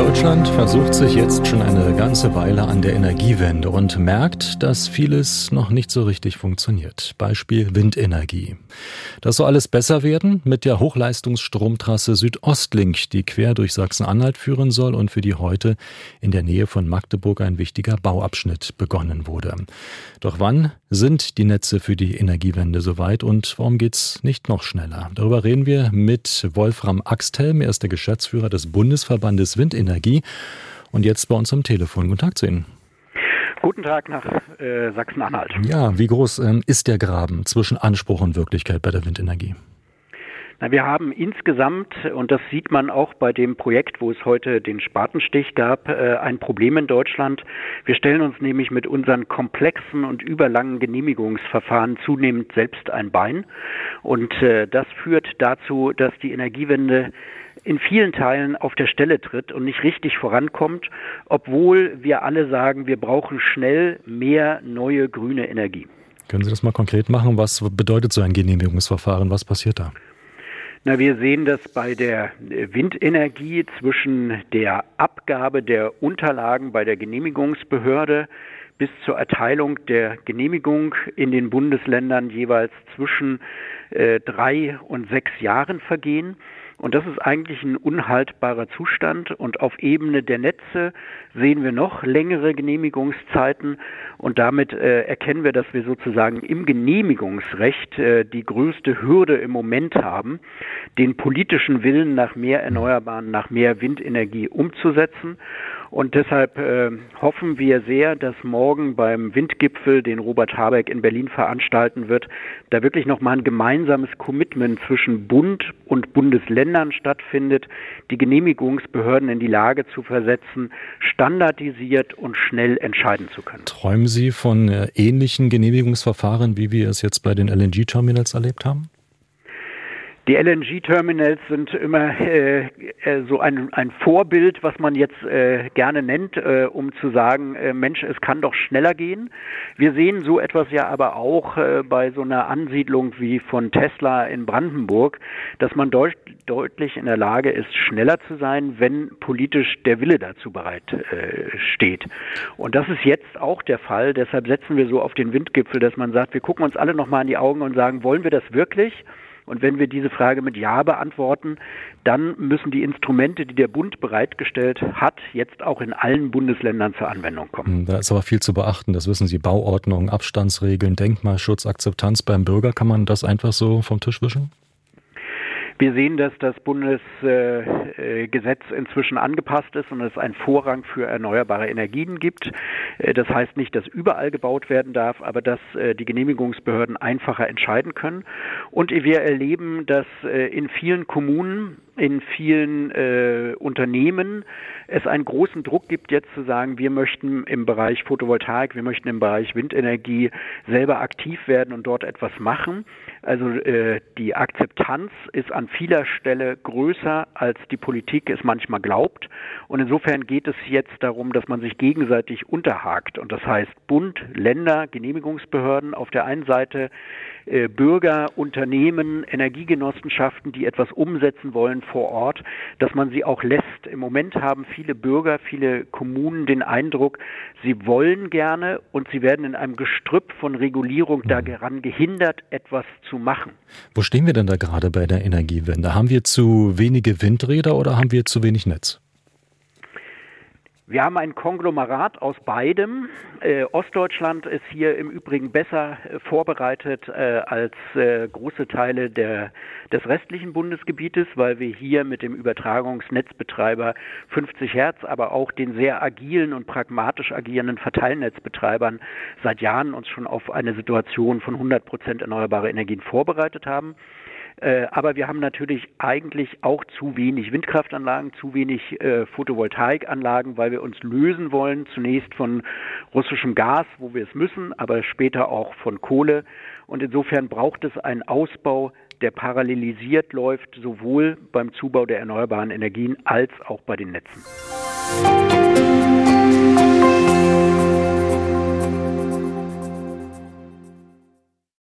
Deutschland versucht sich jetzt schon eine ganze Weile an der Energiewende und merkt, dass vieles noch nicht so richtig funktioniert. Beispiel Windenergie. Das soll alles besser werden mit der Hochleistungsstromtrasse Südostlink, die quer durch Sachsen-Anhalt führen soll und für die heute in der Nähe von Magdeburg ein wichtiger Bauabschnitt begonnen wurde. Doch wann sind die Netze für die Energiewende soweit und warum geht's nicht noch schneller? Darüber reden wir mit Wolfram Axthelm. Er ist der Geschäftsführer des Bundesverbandes Windenergie. Energie. Und jetzt bei uns am Telefon. Guten Tag zu Ihnen. Guten Tag nach äh, Sachsen-Anhalt. Ja, wie groß ähm, ist der Graben zwischen Anspruch und Wirklichkeit bei der Windenergie? Na, wir haben insgesamt, und das sieht man auch bei dem Projekt, wo es heute den Spatenstich gab, äh, ein Problem in Deutschland. Wir stellen uns nämlich mit unseren komplexen und überlangen Genehmigungsverfahren zunehmend selbst ein Bein. Und äh, das führt dazu, dass die Energiewende in vielen Teilen auf der Stelle tritt und nicht richtig vorankommt, obwohl wir alle sagen, wir brauchen schnell mehr neue grüne Energie. Können Sie das mal konkret machen? Was bedeutet so ein Genehmigungsverfahren? Was passiert da? Na, wir sehen das bei der Windenergie zwischen der Abgabe der Unterlagen bei der Genehmigungsbehörde bis zur Erteilung der Genehmigung in den Bundesländern jeweils zwischen äh, drei und sechs Jahren vergehen. Und das ist eigentlich ein unhaltbarer Zustand. Und auf Ebene der Netze sehen wir noch längere Genehmigungszeiten. Und damit äh, erkennen wir, dass wir sozusagen im Genehmigungsrecht äh, die größte Hürde im Moment haben, den politischen Willen nach mehr Erneuerbaren, nach mehr Windenergie umzusetzen. Und deshalb äh, hoffen wir sehr, dass morgen beim Windgipfel, den Robert Habeck in Berlin veranstalten wird, da wirklich nochmal ein gemeinsames Commitment zwischen Bund und Bundesländern stattfindet, die Genehmigungsbehörden in die Lage zu versetzen, standardisiert und schnell entscheiden zu können. Träumen Sie von äh, ähnlichen Genehmigungsverfahren, wie wir es jetzt bei den LNG-Terminals erlebt haben? Die LNG-Terminals sind immer äh, äh, so ein, ein Vorbild, was man jetzt äh, gerne nennt, äh, um zu sagen, äh, Mensch, es kann doch schneller gehen. Wir sehen so etwas ja aber auch äh, bei so einer Ansiedlung wie von Tesla in Brandenburg, dass man deut deutlich in der Lage ist, schneller zu sein, wenn politisch der Wille dazu bereit steht. Und das ist jetzt auch der Fall. Deshalb setzen wir so auf den Windgipfel, dass man sagt, wir gucken uns alle nochmal in die Augen und sagen, wollen wir das wirklich? Und wenn wir diese Frage mit Ja beantworten, dann müssen die Instrumente, die der Bund bereitgestellt hat, jetzt auch in allen Bundesländern zur Anwendung kommen. Da ist aber viel zu beachten. Das wissen Sie. Bauordnung, Abstandsregeln, Denkmalschutz, Akzeptanz beim Bürger. Kann man das einfach so vom Tisch wischen? Wir sehen, dass das Bundesgesetz inzwischen angepasst ist und es einen Vorrang für erneuerbare Energien gibt. Äh, das heißt nicht, dass überall gebaut werden darf, aber dass äh, die Genehmigungsbehörden einfacher entscheiden können. Und wir erleben, dass äh, in vielen Kommunen, in vielen Unternehmen es einen großen Druck gibt, jetzt zu sagen, wir möchten im Bereich Photovoltaik, wir möchten im Bereich Windenergie selber aktiv werden und dort etwas machen. Also äh, die Akzeptanz ist an vieler Stelle größer, als die Politik es manchmal glaubt. Und insofern geht es jetzt darum, dass man sich gegenseitig unterhakt. Und das heißt Bund, Länder, Genehmigungsbehörden auf der einen Seite, äh, Bürger, Unternehmen, Energiegenossenschaften, die etwas umsetzen wollen vor Ort, dass man sie auch lässt. Im Moment haben viele Bürger, viele Kommunen den Eindruck, sie wollen gerne und sie werden in einem Gestrüpp von Regulierung daran gehindert, etwas zu machen. Wo stehen wir denn da gerade bei der Energiewende? Haben wir zu wenige Windräder oder haben wir zu wenig Netz? Wir haben ein Konglomerat aus beidem. Äh, Ostdeutschland ist hier im Übrigen besser äh, vorbereitet äh, als äh, große Teile der, des restlichen Bundesgebietes, weil wir hier mit dem Übertragungsnetzbetreiber 50 Hertz, aber auch den sehr agilen und pragmatisch agierenden Verteilnetzbetreibern seit Jahren uns schon auf eine Situation von 100 Prozent erneuerbare Energien vorbereitet haben. Äh, aber wir haben natürlich eigentlich auch zu wenig Windkraftanlagen, zu wenig äh, Photovoltaikanlagen, weil wir uns lösen wollen, zunächst von russischem Gas, wo wir es müssen, aber später auch von Kohle. Und insofern braucht es einen Ausbau, der parallelisiert läuft, sowohl beim Zubau der erneuerbaren Energien als auch bei den Netzen. Musik